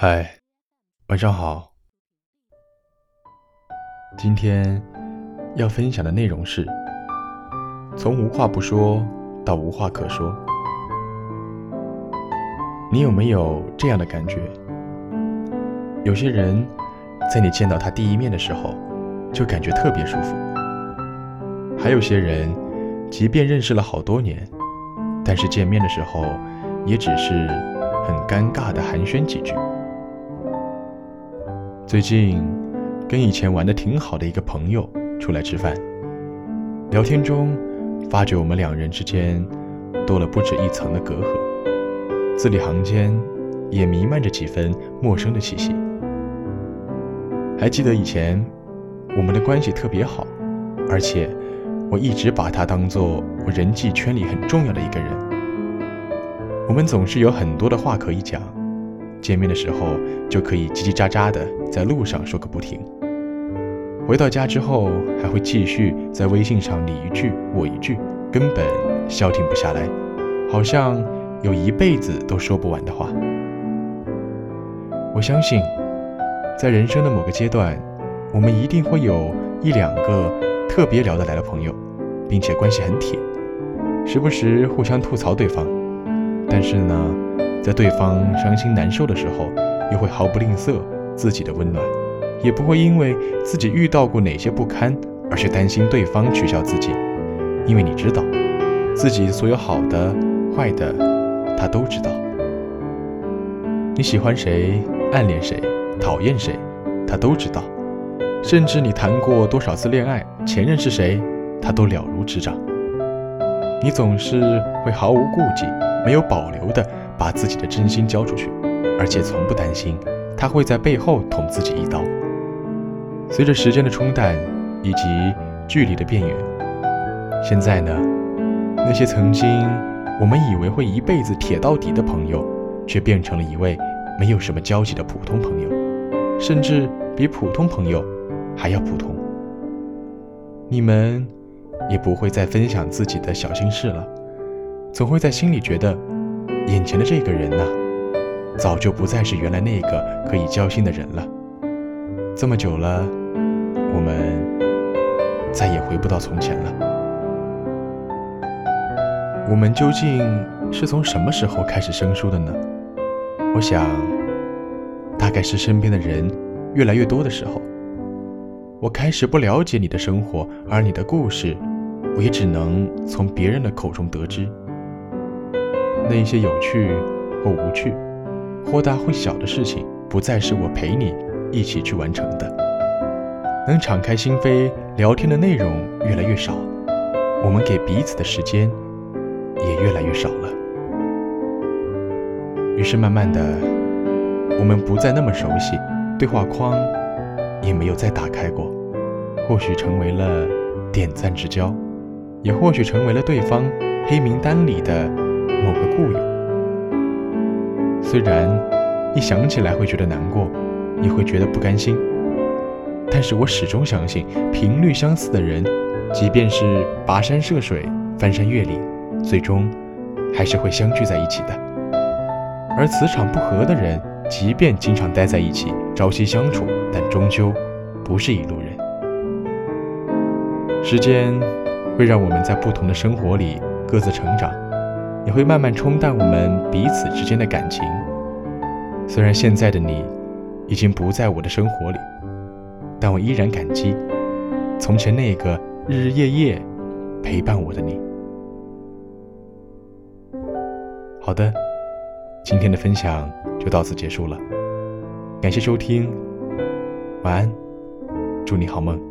嗨，晚上好。今天要分享的内容是：从无话不说到无话可说。你有没有这样的感觉？有些人在你见到他第一面的时候，就感觉特别舒服；还有些人，即便认识了好多年，但是见面的时候，也只是很尴尬的寒暄几句。最近跟以前玩的挺好的一个朋友出来吃饭，聊天中发觉我们两人之间多了不止一层的隔阂，字里行间也弥漫着几分陌生的气息。还记得以前我们的关系特别好，而且我一直把他当做我人际圈里很重要的一个人，我们总是有很多的话可以讲。见面的时候就可以叽叽喳喳的在路上说个不停，回到家之后还会继续在微信上你一句我一句，根本消停不下来，好像有一辈子都说不完的话。我相信，在人生的某个阶段，我们一定会有一两个特别聊得来的朋友，并且关系很铁，时不时互相吐槽对方，但是呢。在对方伤心难受的时候，又会毫不吝啬自己的温暖，也不会因为自己遇到过哪些不堪而去担心对方取笑自己，因为你知道，自己所有好的、坏的，他都知道。你喜欢谁、暗恋谁、讨厌谁，他都知道，甚至你谈过多少次恋爱、前任是谁，他都了如指掌。你总是会毫无顾忌、没有保留的。把自己的真心交出去，而且从不担心他会在背后捅自己一刀。随着时间的冲淡以及距离的变远，现在呢，那些曾经我们以为会一辈子铁到底的朋友，却变成了一位没有什么交集的普通朋友，甚至比普通朋友还要普通。你们也不会再分享自己的小心事了，总会在心里觉得。眼前的这个人呢，早就不再是原来那个可以交心的人了。这么久了，我们再也回不到从前了。我们究竟是从什么时候开始生疏的呢？我想，大概是身边的人越来越多的时候，我开始不了解你的生活，而你的故事，我也只能从别人的口中得知。那一些有趣或无趣、或大或小的事情，不再是我陪你一起去完成的。能敞开心扉聊天的内容越来越少，我们给彼此的时间也越来越少了。于是慢慢的，我们不再那么熟悉，对话框也没有再打开过。或许成为了点赞之交，也或许成为了对方黑名单里的。某个故友，虽然一想起来会觉得难过，也会觉得不甘心，但是我始终相信，频率相似的人，即便是跋山涉水、翻山越岭，最终还是会相聚在一起的。而磁场不合的人，即便经常待在一起，朝夕相处，但终究不是一路人。时间会让我们在不同的生活里各自成长。也会慢慢冲淡我们彼此之间的感情。虽然现在的你已经不在我的生活里，但我依然感激从前那个日日夜夜陪伴我的你。好的，今天的分享就到此结束了，感谢收听，晚安，祝你好梦。